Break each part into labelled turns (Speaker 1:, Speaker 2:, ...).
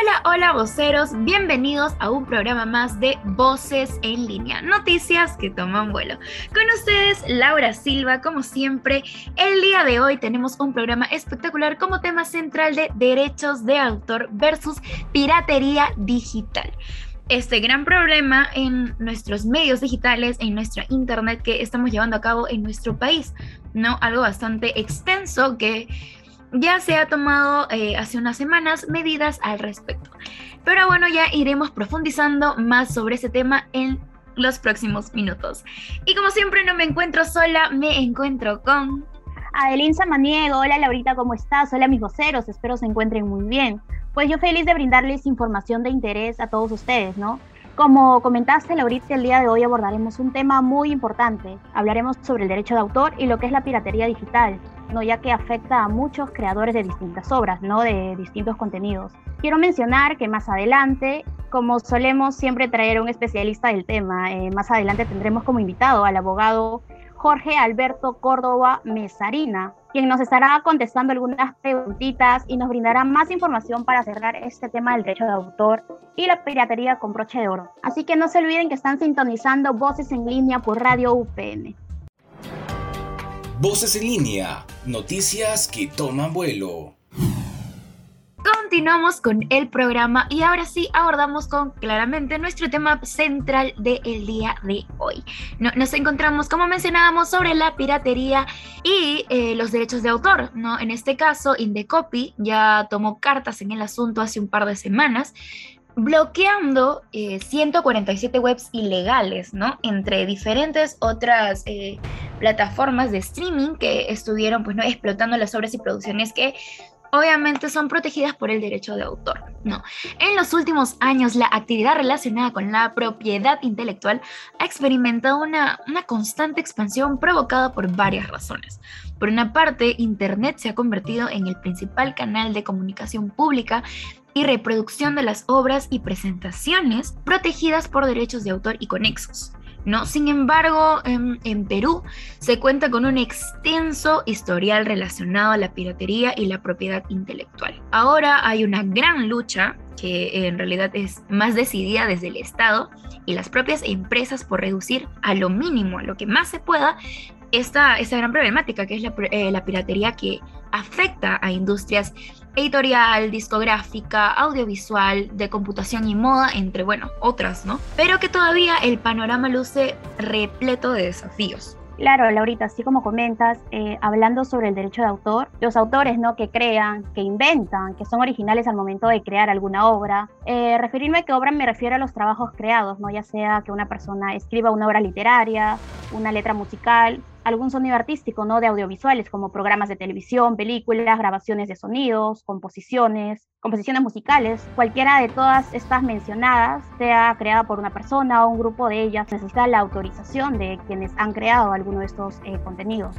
Speaker 1: Hola, hola voceros, bienvenidos a un programa más de Voces en línea, noticias que toman vuelo. Con ustedes, Laura Silva, como siempre, el día de hoy tenemos un programa espectacular como tema central de derechos de autor versus piratería digital. Este gran problema en nuestros medios digitales, en nuestra internet que estamos llevando a cabo en nuestro país, ¿no? Algo bastante extenso que ya se ha tomado eh, hace unas semanas medidas al respecto. Pero bueno, ya iremos profundizando más sobre ese tema en los próximos minutos. Y como siempre no me encuentro sola, me encuentro con...
Speaker 2: Adelín Samaniego, hola Laurita, ¿cómo estás? Hola mis voceros, espero se encuentren muy bien. Pues yo feliz de brindarles información de interés a todos ustedes, ¿no? Como comentaste, Laurita, el día de hoy abordaremos un tema muy importante. Hablaremos sobre el derecho de autor y lo que es la piratería digital, ¿no? ya que afecta a muchos creadores de distintas obras, ¿no? de distintos contenidos. Quiero mencionar que más adelante, como solemos siempre traer un especialista del tema, eh, más adelante tendremos como invitado al abogado Jorge Alberto Córdoba Mesarina, quien nos estará contestando algunas preguntitas y nos brindará más información para cerrar este tema del derecho de autor y la piratería con broche de oro. Así que no se olviden que están sintonizando Voces en línea por Radio UPN.
Speaker 3: Voces en línea, noticias que toman vuelo.
Speaker 1: Continuamos con el programa y ahora sí abordamos con claramente nuestro tema central del día de hoy. No- nos encontramos, como mencionábamos, sobre la piratería y eh, los derechos de autor. ¿no? En este caso, Indecopy ya tomó cartas en el asunto hace un par de semanas bloqueando eh, 147 webs ilegales, ¿no? Entre diferentes otras eh, plataformas de streaming que estuvieron, pues, ¿no? Explotando las obras y producciones que obviamente son protegidas por el derecho de autor, ¿no? En los últimos años, la actividad relacionada con la propiedad intelectual ha experimentado una, una constante expansión provocada por varias razones. Por una parte, Internet se ha convertido en el principal canal de comunicación pública y reproducción de las obras y presentaciones protegidas por derechos de autor y conexos. ¿no? Sin embargo, en, en Perú se cuenta con un extenso historial relacionado a la piratería y la propiedad intelectual. Ahora hay una gran lucha que en realidad es más decidida desde el Estado y las propias empresas por reducir a lo mínimo, a lo que más se pueda, esta, esta gran problemática que es eh, la piratería que afecta a industrias editorial, discográfica, audiovisual, de computación y moda, entre, bueno, otras, ¿no? Pero que todavía el panorama luce repleto de desafíos.
Speaker 2: Claro, Laurita, así como comentas, eh, hablando sobre el derecho de autor, los autores ¿no? que crean, que inventan, que son originales al momento de crear alguna obra. Eh, referirme a que obra me refiero a los trabajos creados, ¿no? ya sea que una persona escriba una obra literaria, una letra musical, algún sonido artístico, ¿no? De audiovisuales, como programas de televisión, películas, grabaciones de sonidos, composiciones, composiciones musicales. Cualquiera de todas estas mencionadas, sea creada por una persona o un grupo de ellas, necesita la autorización de quienes han creado alguno de estos eh, contenidos.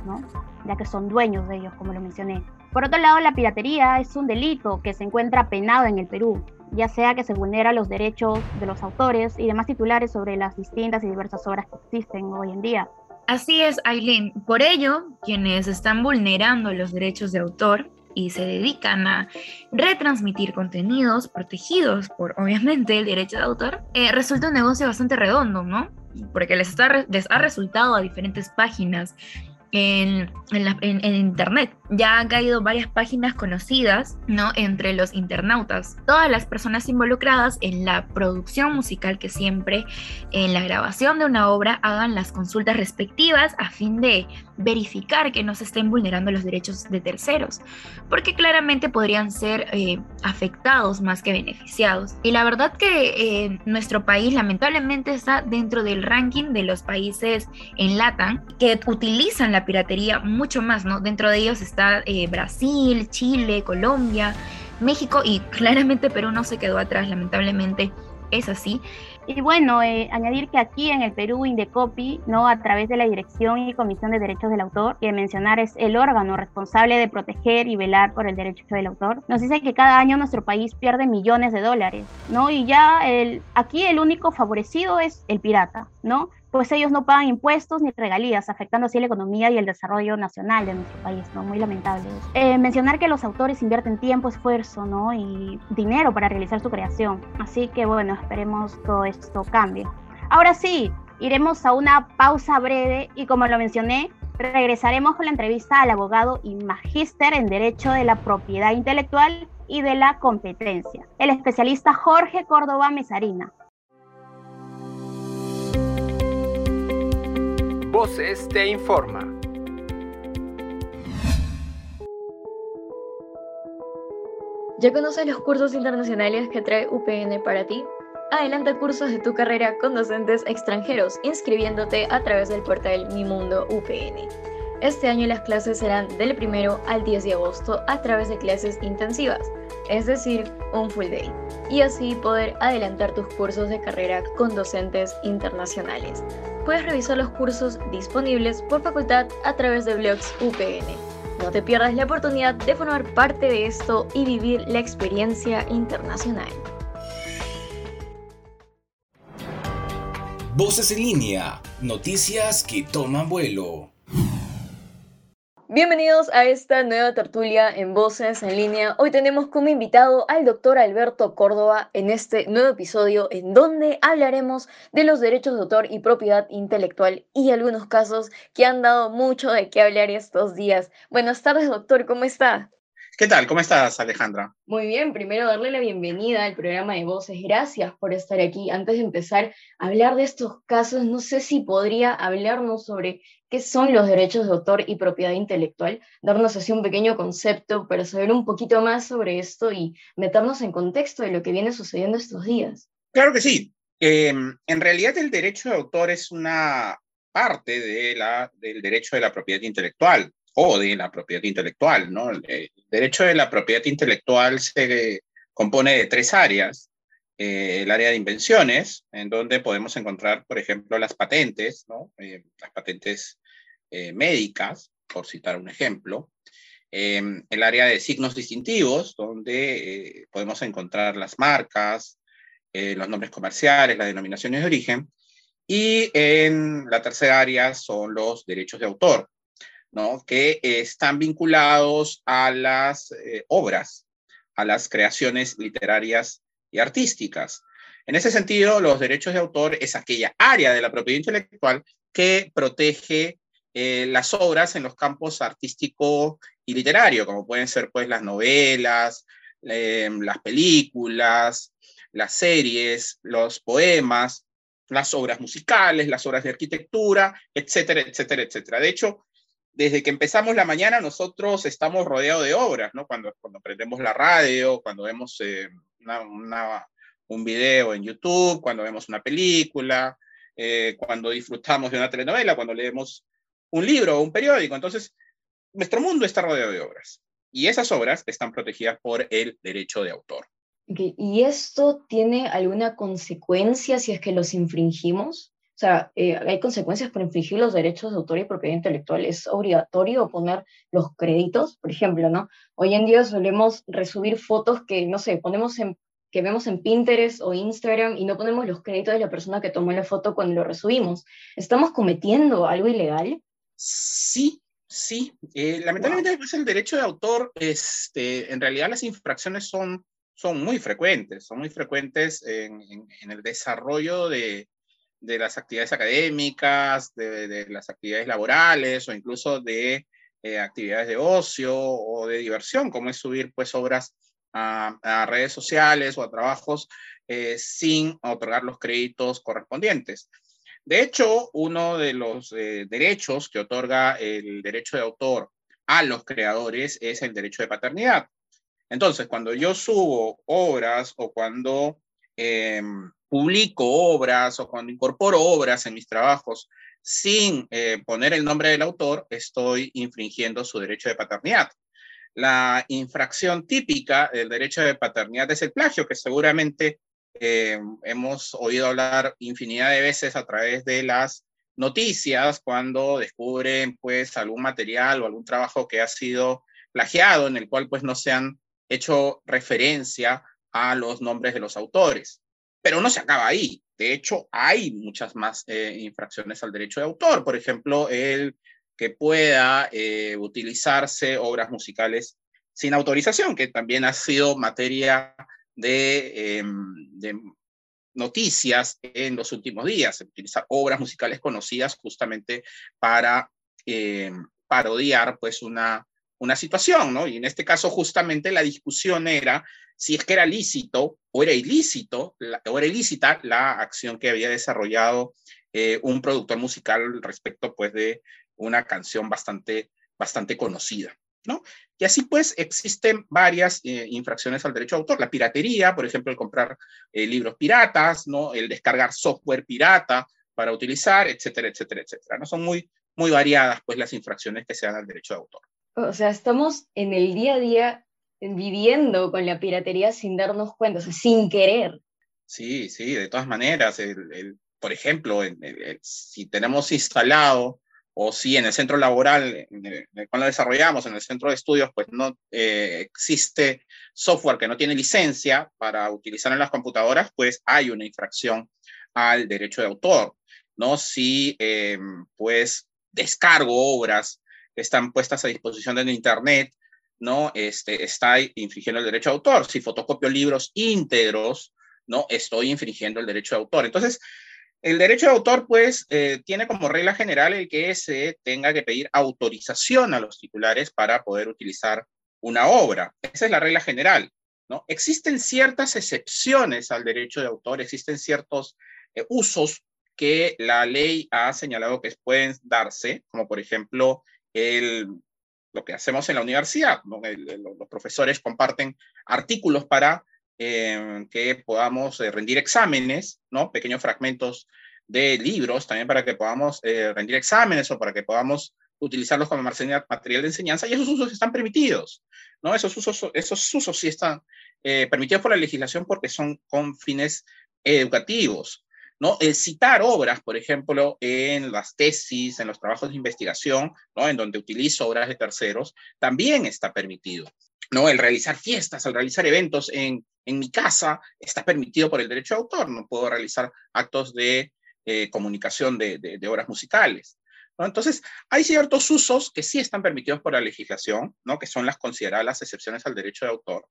Speaker 2: Ya que son dueños de ellos, como lo mencioné. Por otro lado, la piratería es un delito que se encuentra penado en el Perú, ya sea que se vulnera los derechos de los autores y demás titulares sobre las distintas y diversas obras que existen hoy en día.
Speaker 1: Así es, Aileen. Por ello, quienes están vulnerando los derechos de autor y se dedican a retransmitir contenidos protegidos por, obviamente, el derecho de autor, eh, resulta un negocio bastante redondo, ¿no? Porque les, está, les ha resultado a diferentes páginas en, en, la, en, en, Internet, ya han caído varias páginas conocidas, ¿no? Entre los internautas. Todas las personas involucradas en la producción musical que siempre en la grabación de una obra hagan las consultas respectivas a fin de verificar que no se estén vulnerando los derechos de terceros, porque claramente podrían ser eh, afectados más que beneficiados. Y la verdad que eh, nuestro país lamentablemente está dentro del ranking de los países en LATAM que utilizan la piratería mucho más, ¿no? Dentro de ellos está eh, Brasil, Chile, Colombia, México y claramente Perú no se quedó atrás, lamentablemente es así.
Speaker 2: Y bueno, eh, añadir que aquí en el Perú, Indecopi, ¿no? a través de la Dirección y Comisión de Derechos del Autor, que mencionar es el órgano responsable de proteger y velar por el derecho del autor, nos dice que cada año nuestro país pierde millones de dólares, ¿no? Y ya el, aquí el único favorecido es el pirata, ¿no? Pues ellos no pagan impuestos ni regalías, afectando así la economía y el desarrollo nacional de nuestro país, ¿no? Muy lamentable. Eh, mencionar que los autores invierten tiempo, esfuerzo, ¿no? Y dinero para realizar su creación. Así que bueno, esperemos todo esto cambie. Ahora sí, iremos a una pausa breve y como lo mencioné, regresaremos con la entrevista al abogado y magíster en Derecho de la Propiedad Intelectual y de la Competencia, el especialista Jorge Córdoba Mesarina.
Speaker 4: Voces te informa.
Speaker 5: ¿Ya conoces los cursos internacionales que trae UPN para ti? Adelanta cursos de tu carrera con docentes extranjeros, inscribiéndote a través del portal Mi Mundo UPN. Este año las clases serán del 1 al 10 de agosto a través de clases intensivas, es decir, un full day, y así poder adelantar tus cursos de carrera con docentes internacionales puedes revisar los cursos disponibles por facultad a través de blogs UPN. No te pierdas la oportunidad de formar parte de esto y vivir la experiencia internacional.
Speaker 3: Voces en línea, noticias que toman vuelo.
Speaker 5: Bienvenidos a esta nueva tertulia en Voces en línea. Hoy tenemos como invitado al doctor Alberto Córdoba en este nuevo episodio en donde hablaremos de los derechos de autor y propiedad intelectual y algunos casos que han dado mucho de qué hablar estos días. Buenas tardes, doctor, ¿cómo está?
Speaker 6: ¿Qué tal? ¿Cómo estás, Alejandra?
Speaker 5: Muy bien, primero darle la bienvenida al programa de Voces. Gracias por estar aquí. Antes de empezar a hablar de estos casos, no sé si podría hablarnos sobre qué son los derechos de autor y propiedad intelectual, darnos así un pequeño concepto para saber un poquito más sobre esto y meternos en contexto de lo que viene sucediendo estos días.
Speaker 6: Claro que sí. Em, en realidad el derecho de autor es una parte de la, del derecho de la propiedad intelectual o de la propiedad intelectual, ¿no? El derecho de la propiedad intelectual se compone de tres áreas. Eh, el área de invenciones, en donde podemos encontrar, por ejemplo, las patentes. Eh, las patentes eh, médicas, por citar un ejemplo. Em, el área de signos distintivos, donde podemos encontrar las marcas, los nombres comerciales, las denominaciones de origen. Y en la tercera área son los derechos de autor, que están vinculados a las eh, obras, a las creaciones literarias y artísticas. En ese sentido, los derechos de autor es aquella área de la propiedad intelectual que protege eh, las obras en los campos artístico y literario, como pueden ser pues, las novelas, em, las películas, las series, los poemas, las obras musicales, las obras de arquitectura, etcétera, etcétera, etcétera. De hecho, desde que empezamos la mañana nosotros estamos rodeados de obras, ¿no? Cuando, cuando prendemos la radio, cuando vemos eh, un video en YouTube, cuando vemos una película, eh, cuando disfrutamos de una telenovela, cuando leemos un libro o un periódico. Entonces, nuestro mundo está rodeado de obras y esas obras están protegidas por el derecho de autor.
Speaker 5: ¿Y esto tiene alguna consecuencia si es que los infringimos? O sea, eh, hay consecuencias por infringir los derechos de autor y propiedad intelectual. Es obligatorio poner los créditos, por ejemplo, ¿no? Hoy en día solemos resubir fotos que, no sé, ponemos en, que vemos en Pinterest o Instagram y no ponemos los créditos de la persona que tomó la foto cuando lo resubimos. ¿Estamos cometiendo algo ilegal?
Speaker 6: Sí, sí. Eh, lamentablemente, pues, el derecho de autor, este, en realidad las infracciones son, son muy frecuentes, son muy frecuentes en el desarrollo de de las actividades académicas, de, las actividades laborales o incluso de eh, actividades de ocio o de diversión, como es subir pues obras a, redes sociales o a trabajos eh, sin otorgar los créditos correspondientes. De hecho, uno de los eh, derechos que otorga el derecho de autor a los creadores es el derecho de paternidad. Entonces, cuando yo subo obras o cuando em, publico obras o cuando incorporo obras en mis trabajos sin eh, poner el nombre del autor, estoy infringiendo su derecho de paternidad. La infracción típica del derecho de paternidad es el plagio, que seguramente eh, hemos oído hablar infinidad de veces a través de las noticias cuando descubren pues algún material o algún trabajo que ha sido plagiado en el cual pues no se han hecho referencia a los nombres de los autores. Pero no se acaba ahí. De hecho, hay muchas más eh, infracciones al derecho de autor. Por ejemplo, el que pueda eh, utilizarse obras musicales sin autorización, que también ha sido materia de, em, de noticias en los últimos días, utilizar obras musicales conocidas justamente para em, parodiar pues una, una situación, ¿no? Y en este caso justamente la discusión era si es que era lícito o era ilícito, o era ilícita la acción que había desarrollado eh, un productor musical respecto pues de una canción bastante, bastante conocida. ¿no? Y así pues existen varias eh, infracciones al derecho de autor. La piratería, por ejemplo, el comprar eh, libros piratas, ¿no? El descargar software pirata para utilizar, etcétera, etcétera, etcétera. ¿no? Son muy, muy variadas pues las infracciones que se dan al derecho de autor.
Speaker 5: O sea, estamos en el día a día viviendo con la piratería sin darnos cuenta, o sea, sin querer.
Speaker 6: Sí, sí, de todas maneras. por ejemplo, si tenemos instalado o si en el centro laboral cuando desarrollamos, en el centro de estudios, pues no eh, existe software que no tiene licencia para utilizar en las computadoras, pues hay una infracción al derecho de autor, ¿no? Si eh, pues descargo obras están puestas a disposición en Internet, ¿no? Este, está infringiendo el derecho de autor. Si fotocopio libros íntegros, ¿no? Estoy infringiendo el derecho de autor. Entonces, el derecho de autor, pues, eh, tiene como regla general el que se tenga que pedir autorización a los titulares para poder utilizar una obra. Esa es la regla general, ¿no? Existen ciertas excepciones al derecho de autor, existen ciertos eh, usos que la ley ha señalado que pueden darse, como por ejemplo el, lo que hacemos en la universidad. los profesores comparten artículos para eh, que podamos eh, rendir exámenes, ¿no? Pequeños fragmentos de libros también para que podamos eh, rendir exámenes o para que podamos utilizarlos como material de enseñanza y esos usos están permitidos, ¿no? Esos usos, esos usos sí están permitidos por la legislación porque son con fines educativos, ¿no? El citar obras, por ejemplo, en las tesis, en los trabajos de investigación, ¿no? En donde utilizo obras de terceros, también está permitido. ¿no? El realizar fiestas, el realizar eventos en, mi casa está permitido por el derecho de autor. No puedo realizar actos de eh, comunicación de, obras musicales. Entonces, hay ciertos usos que sí están permitidos por la legislación, ¿no? que son las consideradas las excepciones al derecho de autor.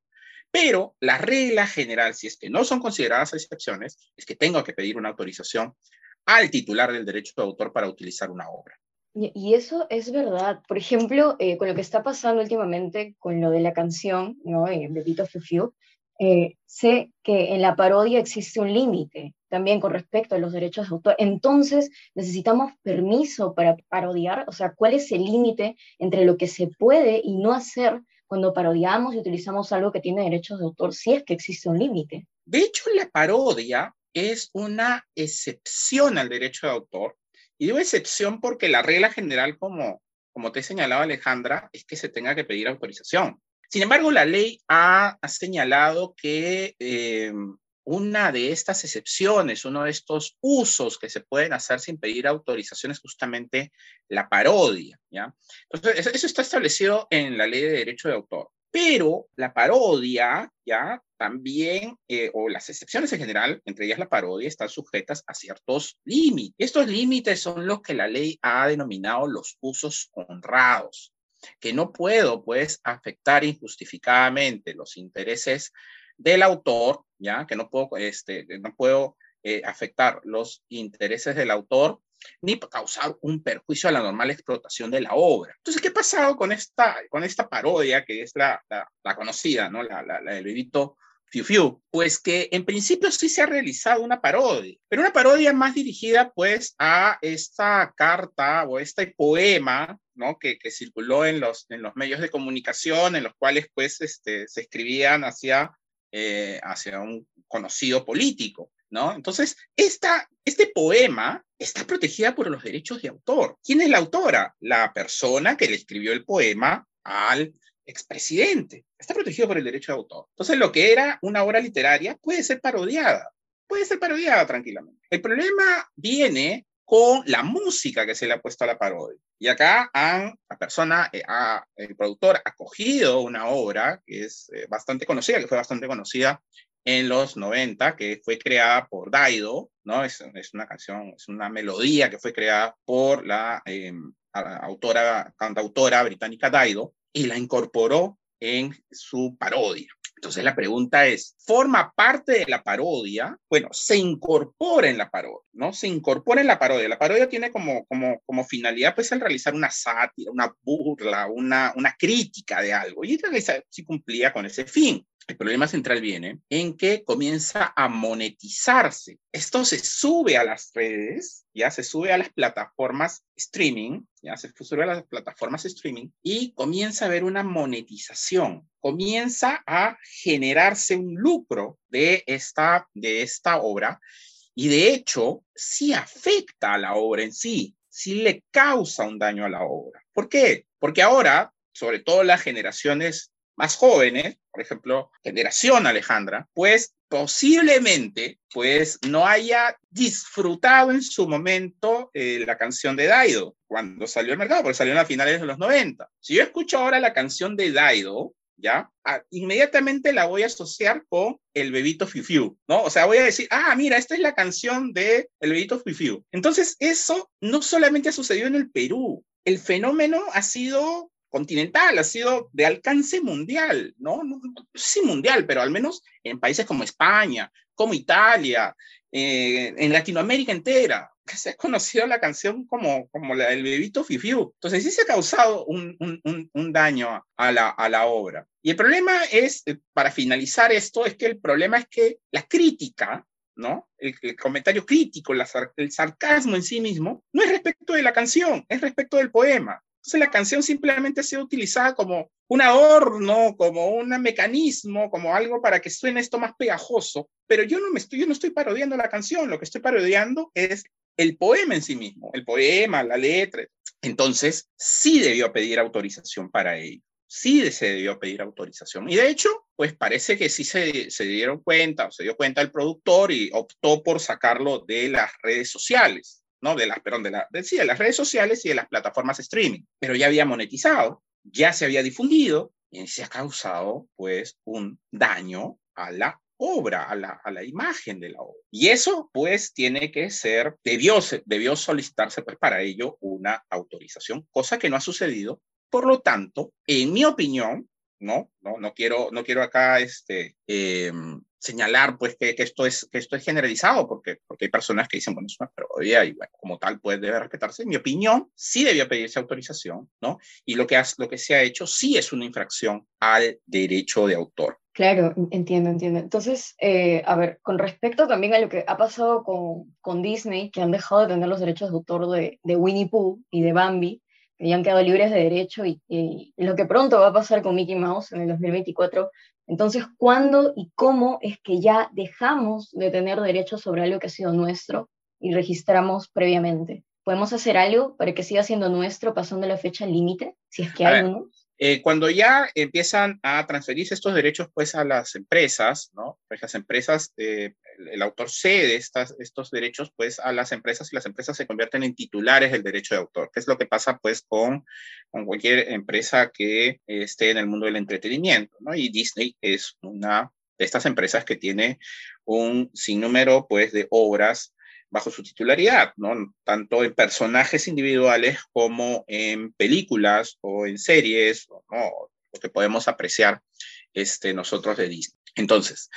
Speaker 6: Pero la regla general, si es que no son consideradas excepciones, es que tengo que pedir una autorización al titular del derecho de autor para utilizar una obra.
Speaker 5: Y eso es verdad. Por ejemplo, eh, con lo que está pasando últimamente con lo de la canción, ¿no? Eh, Bebito Fufiu, eh, sé que en la parodia existe un límite también con respecto a los derechos de autor. Entonces, necesitamos permiso para parodiar, o sea, ¿cuál es el límite entre lo que se puede y no hacer cuando parodiamos y utilizamos algo que tiene derechos de autor, si es que existe un límite?
Speaker 6: De hecho, la parodia es una excepción al derecho de autor y digo excepción porque la regla general, como, como te señalaba Alejandra, es que se tenga que pedir autorización. Sin embargo, la ley ha, señalado que eh, una de estas excepciones, uno de estos usos que se pueden hacer sin pedir autorización es justamente la parodia. ¿ya? Entonces, eso está establecido en la ley de derecho de autor. Pero la parodia, ya también, eh, o las excepciones en general, entre ellas la parodia, están sujetas a ciertos límites. Estos límites son los que la ley ha denominado los usos honrados, que no puedo, pues, afectar injustificadamente los intereses del autor, ya que no puedo, este, no puedo eh, afectar los intereses del autor ni causar un perjuicio a la normal explotación de la obra. Entonces, ¿qué ha pasado con esta, con esta parodia que es la, la, conocida, ¿no? la, la, la del bebito Fiu Fiu, pues que en principio sí se ha realizado una parodia, pero una parodia más dirigida pues a esta carta o este poema, ¿no? Que, que circuló en los, en los medios de comunicación, en los cuales pues este, se escribían hacia, eh, hacia un conocido político. ¿No? Entonces, esta, este poema está protegida por los derechos de autor. ¿Quién es la autora? La persona que le escribió el poema al expresidente. Está protegido por el derecho de autor. Entonces, lo que era una obra literaria puede ser parodiada. Puede ser parodiada tranquilamente. El problema viene con la música que se le ha puesto a la parodia. Y acá han, la persona, eh, el productor ha cogido una obra que es eh, bastante conocida, que fue bastante conocida en los 90, que fue creada por Daido, ¿no? Es, es una canción, es una melodía que fue creada por la em, autora, cantautora británica Daido, y la incorporó en su parodia. Entonces la pregunta es, ¿forma parte de la parodia? Bueno, se incorpora en la parodia, ¿no? Se incorpora en la parodia. La parodia tiene como, como, como finalidad, pues, el realizar una sátira, una burla, una, una crítica de algo. Y esta sí cumplía con ese fin. El problema central viene en que comienza a monetizarse. Esto se sube a las redes, ya se sube a las plataformas streaming, ya se sube a las plataformas streaming y comienza a haber una monetización. Comienza a generarse un lucro de esta, de esta obra y de hecho sí afecta a la obra en sí, sí le causa un daño a la obra. ¿Por qué? Porque ahora, sobre todo las generaciones más jóvenes, por ejemplo, generación Alejandra, pues posiblemente pues no haya disfrutado en su momento eh, la canción de Daido cuando salió al mercado, porque salió en las finales de los 90. Si yo escucho ahora la canción de Daido, ¿ya? Ah, inmediatamente la voy a asociar con el bebito Fiu ¿no? O sea, voy a decir, ah, mira, esta es la canción de el bebito Fiu Entonces, eso no solamente ha sucedido en el Perú, el fenómeno ha sido continental, ha sido de alcance mundial, ¿no? sí mundial, pero al menos en países como España, como Italia, eh, en Latinoamérica entera, que se ha conocido la canción como, como la del bebito Fifiu. Entonces sí se ha causado un, un, un, daño a la, a la obra. Y el problema es, eh, para finalizar esto, es que el problema es que la crítica ¿no? El, el, comentario crítico, la, el sarcasmo en sí mismo, no es respecto de la canción, es respecto del poema. Entonces la canción simplemente ha sido como un adorno, como un mecanismo, como algo para que suene esto más pegajoso, pero yo no estoy, yo no estoy parodiando la canción, lo que estoy parodiando es el poema en sí mismo, el poema, la letra. Entonces, sí debió pedir autorización para ello, sí se debió pedir autorización. Y de hecho, pues parece que sí se, se dieron cuenta, o se dio cuenta el productor y optó por sacarlo de las redes sociales. ¿No? De las, perdón, de, la, de, las redes sociales y de las plataformas streaming, pero ya había monetizado, ya se había difundido y se ha causado pues un daño a la obra, a la, a la imagen de la obra. Y eso pues tiene que ser, debió, debió solicitarse pues para ello una autorización, cosa que no ha sucedido. Por lo tanto, en mi opinión, ¿no? No, no quiero, no quiero acá este, eh, señalar pues que, esto es, que esto es generalizado, porque, porque hay personas que dicen, bueno, es una parodia y bueno, como tal pues debe respetarse. En mi opinión, sí debía pedirse autorización, ¿no? Y lo que, has, lo que se ha hecho sí es una infracción al derecho de autor.
Speaker 5: Claro, entiendo, entiendo. Entonces, eh, a ver, con respecto también a lo que ha pasado con, con Disney, que han dejado de tener los derechos de autor de, de Winnie Pooh y de Bambi, que ya han quedado libres de derecho y, y, lo que pronto va a pasar con Mickey Mouse en el 2024, entonces, ¿cuándo y cómo es que ya dejamos de tener derechos sobre algo que ha sido nuestro y registramos previamente? ¿Podemos hacer algo para que siga siendo nuestro pasando la fecha límite, si es que hay uno?
Speaker 6: Eh, cuando ya empiezan a transferirse estos derechos pues a las empresas, ¿no? Pues las empresas, eh, el autor cede estas, estos derechos pues a las empresas y las empresas se convierten en titulares del derecho de autor, que es lo que pasa pues con, cualquier empresa que esté en el mundo del entretenimiento, ¿no? Y Disney es una de estas empresas que tiene un sinnúmero pues de obras bajo su titularidad, ¿no? Tanto en personajes individuales como en películas o en series, ¿no? Lo que podemos apreciar este, nosotros de Disney. Entonces,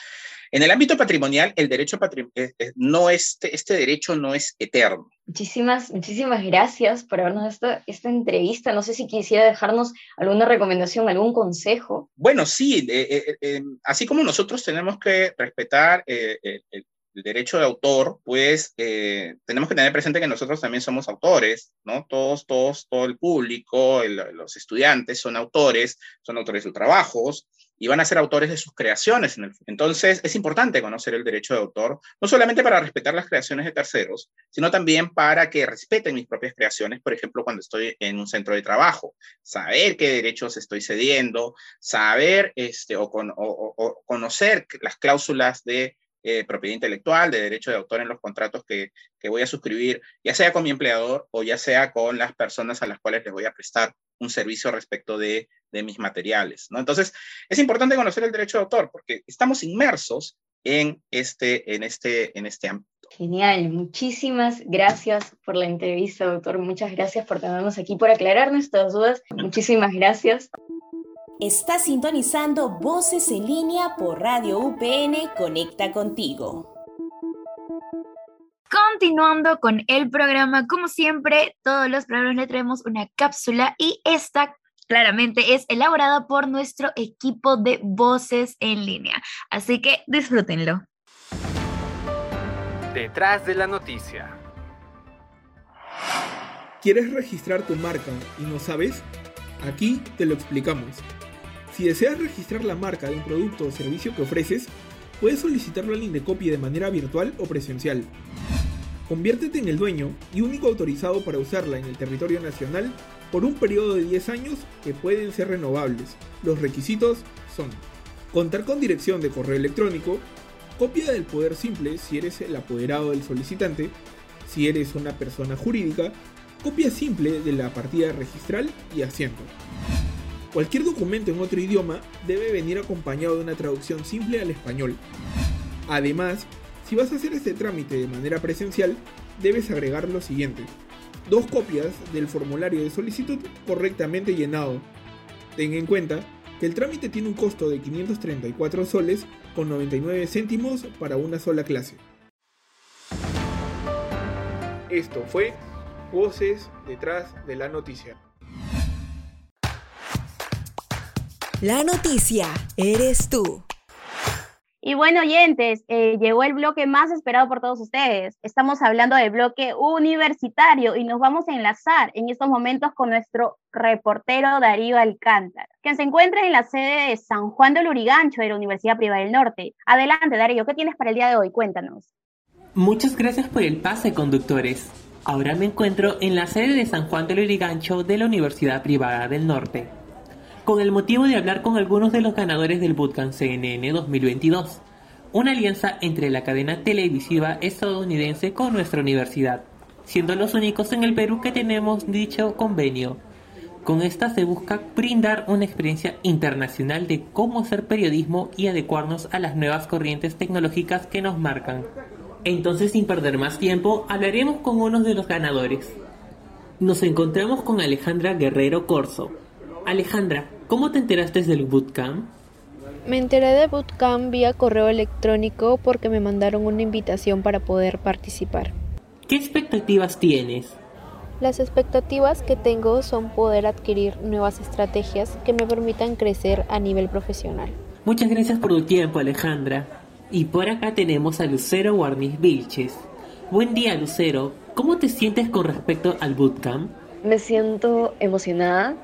Speaker 6: en el ámbito patrimonial, el derecho eh, eh, no este, este derecho no es eterno.
Speaker 5: Muchísimas, muchísimas gracias por habernos esta, esta entrevista. No sé si quisiera dejarnos alguna recomendación, algún consejo.
Speaker 6: Bueno, sí, eh, así como nosotros tenemos que respetar el derecho de autor, pues tenemos que tener presente que nosotros también somos autores, ¿no? Todos, todos, todo el público, los estudiantes son autores, son autores de trabajos, y van a ser autores de sus creaciones. En el, entonces, es importante conocer el derecho de autor, no solamente para respetar las creaciones de terceros, sino también para que respeten mis propias creaciones, por ejemplo, cuando estoy en un centro de trabajo, saber qué derechos estoy cediendo, saber este, o, o conocer las cláusulas de eh, propiedad intelectual, de derecho de autor en los contratos que, que, voy a suscribir, ya sea con mi empleador o ya sea con las personas a las cuales les voy a prestar un servicio respecto de, de mis materiales. ¿no? Entonces, es importante conocer el derecho de autor porque estamos inmersos en este, en este, en este ámbito.
Speaker 5: Genial, muchísimas gracias por la entrevista, doctor. Muchas gracias por tenernos aquí, por aclarar nuestras dudas. Muchísimas gracias.
Speaker 7: Está sintonizando Voces en línea por Radio UPN Conecta contigo.
Speaker 1: Continuando con el programa, como siempre, todos los programas le traemos una cápsula y esta claramente es elaborada por nuestro equipo de Voces en línea. Así que disfrútenlo.
Speaker 4: Detrás de la noticia.
Speaker 8: ¿Quieres registrar tu marca y no sabes? Aquí te lo explicamos. Si deseas registrar la marca de un producto o servicio que ofreces, puedes solicitarlo al INDECOPI de manera virtual o presencial. Conviértete en el dueño y único autorizado para usarla en el territorio nacional por un periodo de 10 años que pueden ser renovables. Los requisitos son contar con dirección de correo electrónico, copia del poder simple si eres el apoderado del solicitante, si eres una persona jurídica, copia simple de la partida registral y asiento. Cualquier documento en otro idioma debe venir acompañado de una traducción simple al español. Además, si vas a hacer este trámite de manera presencial, debes agregar lo siguiente. Dos copias del formulario de solicitud correctamente llenado. Ten en cuenta que el trámite tiene un costo de 534 soles con 99 céntimos para una sola clase. Esto fue Voces detrás de la noticia.
Speaker 9: La noticia eres tú.
Speaker 2: Y bueno, oyentes, eh, llegó el bloque más esperado por todos ustedes. Estamos hablando del bloque universitario y nos vamos a enlazar en estos momentos con nuestro reportero Darío Alcántara, quien se encuentra en la sede de San Juan del Urigancho de la Universidad Privada del Norte. Adelante, Darío, ¿qué tienes para el día de hoy? Cuéntanos.
Speaker 10: Muchas gracias por el pase, conductores. Ahora me encuentro en la sede de San Juan del Urigancho de la Universidad Privada del Norte con el motivo de hablar con algunos de los ganadores del Bootcamp CNN 2022, una alianza entre la cadena televisiva estadounidense con nuestra universidad, siendo los únicos en el Perú que tenemos dicho convenio. Con esta se busca brindar una experiencia internacional de cómo hacer periodismo y adecuarnos a las nuevas corrientes tecnológicas que nos marcan. Entonces, sin perder más tiempo, hablaremos con uno de los ganadores. Nos encontramos con Alejandra Guerrero Corso, Alejandra, ¿cómo te enteraste del bootcamp?
Speaker 11: Me enteré de bootcamp vía correo electrónico porque me mandaron una invitación para poder participar.
Speaker 10: ¿Qué expectativas tienes?
Speaker 11: Las expectativas que tengo son poder adquirir nuevas estrategias que me permitan crecer a nivel profesional.
Speaker 10: Muchas gracias por tu tiempo, Alejandra. Y por acá tenemos a Lucero Guarniz Vilches. Buen día, Lucero. ¿Cómo te sientes con respecto al bootcamp?
Speaker 5: Me siento emocionada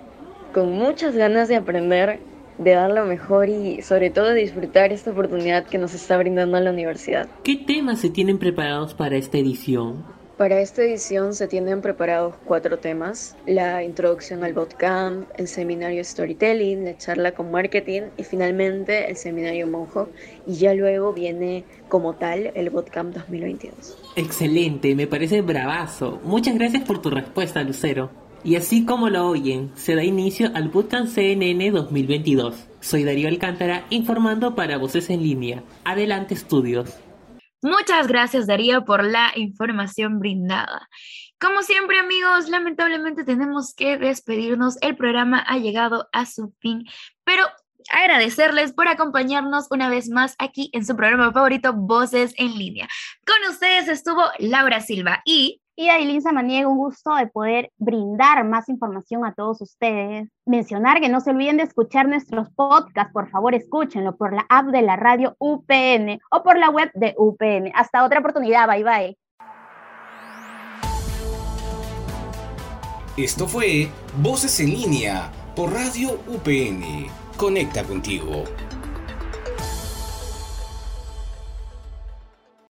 Speaker 5: con muchas ganas de aprender, de dar lo mejor y sobre todo de disfrutar esta oportunidad que nos está brindando la universidad.
Speaker 10: ¿Qué temas se tienen preparados para esta edición?
Speaker 5: Para esta edición se tienen preparados cuatro temas, la introducción al bootcamp, el seminario storytelling, la charla con marketing y finalmente el seminario monjo y ya luego viene como tal el bootcamp 2022.
Speaker 10: Excelente, me parece bravazo. Muchas gracias por tu respuesta, Lucero. Y así como lo oyen, se da inicio al Bootcamp CNN 2022. Soy Darío Alcántara informando para Voces en Línea. Adelante estudios.
Speaker 1: Muchas gracias Darío por la información brindada. Como siempre amigos, lamentablemente tenemos que despedirnos. El programa ha llegado a su fin, pero agradecerles por acompañarnos una vez más aquí en su programa favorito, Voces en Línea. Con ustedes estuvo Laura Silva y...
Speaker 2: Y Aileen Samaniega, un gusto de poder brindar más información a todos ustedes. Mencionar que no se olviden de escuchar nuestros podcasts, por favor escúchenlo por la app de la radio UPN o por la web de UPN. Hasta otra oportunidad, bye bye.
Speaker 3: Esto fue Voces en línea por Radio UPN. Conecta contigo.